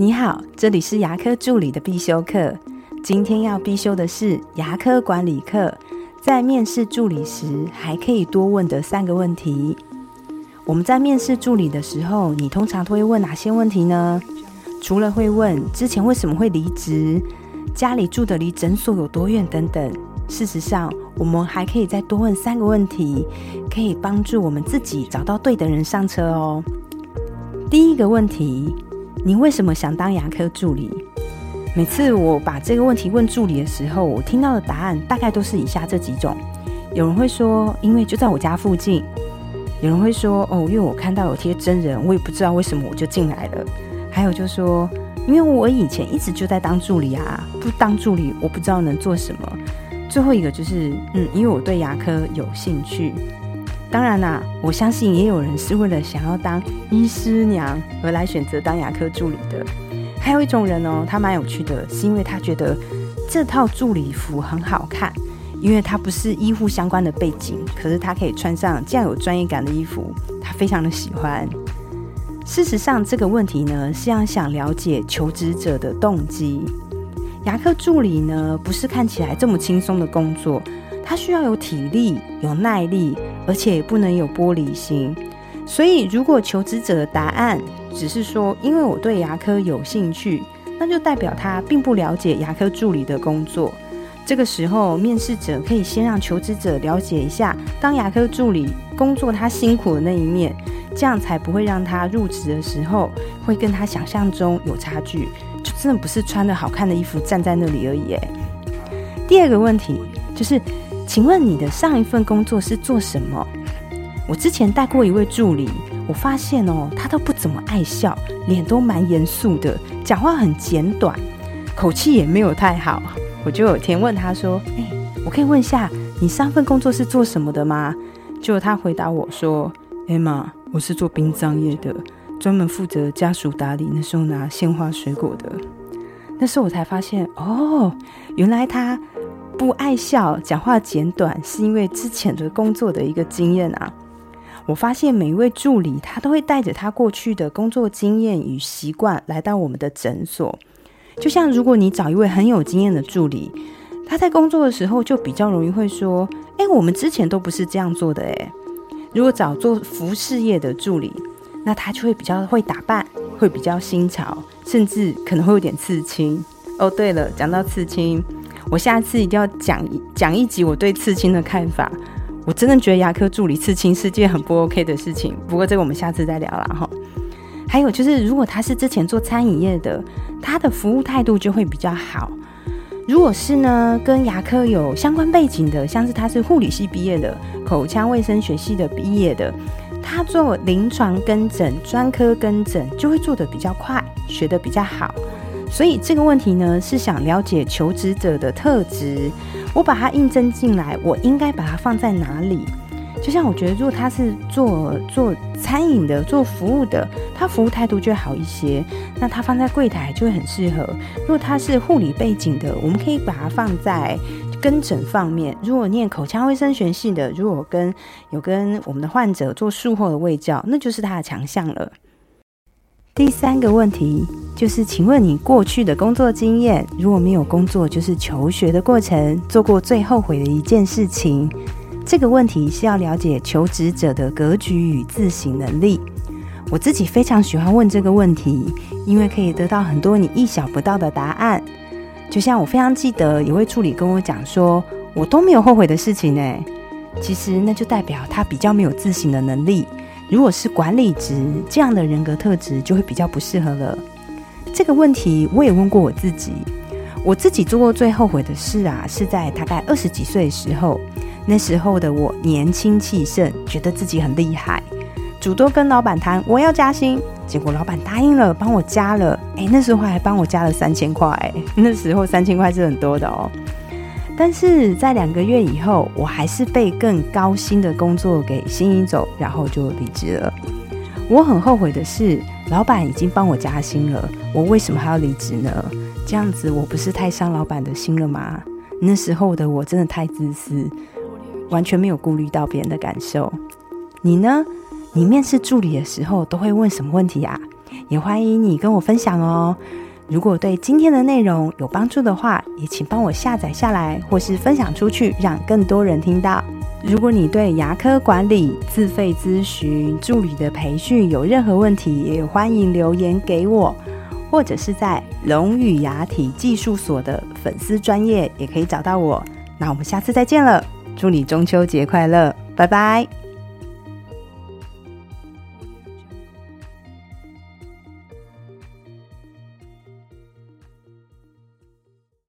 你好，这里是牙科助理的必修课。今天要必修的是牙科管理课，在面试助理时还可以多问的三个问题。我们在面试助理的时候，你通常都会问哪些问题呢？除了会问之前为什么会离职，家里住的离诊所有多远等等。事实上，我们还可以再多问三个问题，可以帮助我们自己找到对的人上车哦。第一个问题，你为什么想当牙科助理？每次我把这个问题问助理的时候，我听到的答案大概都是以下这几种：有人会说，因为就在我家附近；有人会说，哦，因为我看到有贴真人，我也不知道为什么我就进来了；还有就说，因为我以前一直就在当助理啊，不当助理我不知道能做什么。最后一个就是，嗯，因为我对牙科有兴趣。当然啦，我相信也有人是为了想要当医师娘而来选择当牙科助理的。还有一种人哦，他蛮有趣的，是因为他觉得这套助理服很好看，因为他不是医护相关的背景，可是他可以穿上这样有专业感的衣服，他非常的喜欢。事实上，这个问题呢，是要想了解求职者的动机。牙科助理呢，不是看起来这么轻松的工作，他需要有体力、有耐力，而且也不能有玻璃心。所以，如果求职者的答案只是说“因为我对牙科有兴趣”，那就代表他并不了解牙科助理的工作。这个时候，面试者可以先让求职者了解一下当牙科助理工作他辛苦的那一面，这样才不会让他入职的时候会跟他想象中有差距。就真的不是穿的好看的衣服站在那里而已。哎，第二个问题就是，请问你的上一份工作是做什么？我之前带过一位助理，我发现哦，他都不怎么爱笑，脸都蛮严肃的，讲话很简短，口气也没有太好。我就有天问他说：“哎，我可以问一下你上份工作是做什么的吗？”就他回答我说：“艾玛，我是做殡葬业的。”专门负责家属打理，那时候拿鲜花水果的。那时候我才发现，哦，原来他不爱笑，讲话简短，是因为之前的工作的一个经验啊。我发现每一位助理，他都会带着他过去的工作经验与习惯来到我们的诊所。就像如果你找一位很有经验的助理，他在工作的时候就比较容易会说：“哎，我们之前都不是这样做的。”哎，如果找做服饰业的助理。那他就会比较会打扮，会比较新潮，甚至可能会有点刺青。哦，对了，讲到刺青，我下次一定要讲一讲一集我对刺青的看法。我真的觉得牙科助理刺青是件很不 OK 的事情。不过这个我们下次再聊了哈。还有就是，如果他是之前做餐饮业的，他的服务态度就会比较好。如果是呢，跟牙科有相关背景的，像是他是护理系毕业的，口腔卫生学系的毕业的。他做临床跟诊、专科跟诊就会做的比较快，学的比较好。所以这个问题呢，是想了解求职者的特质。我把它印证进来，我应该把它放在哪里？就像我觉得，如果他是做做餐饮的、做服务的，他服务态度就会好一些。那他放在柜台就会很适合。如果他是护理背景的，我们可以把它放在。跟诊方面，如果念口腔卫生学系的，如果跟有跟我们的患者做术后的卫教，那就是他的强项了。第三个问题就是，请问你过去的工作经验，如果没有工作，就是求学的过程，做过最后悔的一件事情？这个问题是要了解求职者的格局与自省能力。我自己非常喜欢问这个问题，因为可以得到很多你意想不到的答案。就像我非常记得有位助理跟我讲说，我都没有后悔的事情呢。其实那就代表他比较没有自省的能力。如果是管理职这样的人格特质，就会比较不适合了。这个问题我也问过我自己，我自己做过最后悔的事啊，是在大概二十几岁的时候。那时候的我年轻气盛，觉得自己很厉害。主动跟老板谈我要加薪，结果老板答应了，帮我加了。哎，那时候还帮我加了三千块，那时候三千块是很多的哦。但是在两个月以后，我还是被更高薪的工作给吸引走，然后就离职了。我很后悔的是，老板已经帮我加薪了，我为什么还要离职呢？这样子我不是太伤老板的心了吗？那时候的我真的太自私，完全没有顾虑到别人的感受。你呢？你面试助理的时候都会问什么问题啊？也欢迎你跟我分享哦。如果对今天的内容有帮助的话，也请帮我下载下来，或是分享出去，让更多人听到。如果你对牙科管理、自费咨询、助理的培训有任何问题，也欢迎留言给我，或者是在龙语牙体技术所的粉丝专业也可以找到我。那我们下次再见了，祝你中秋节快乐，拜拜。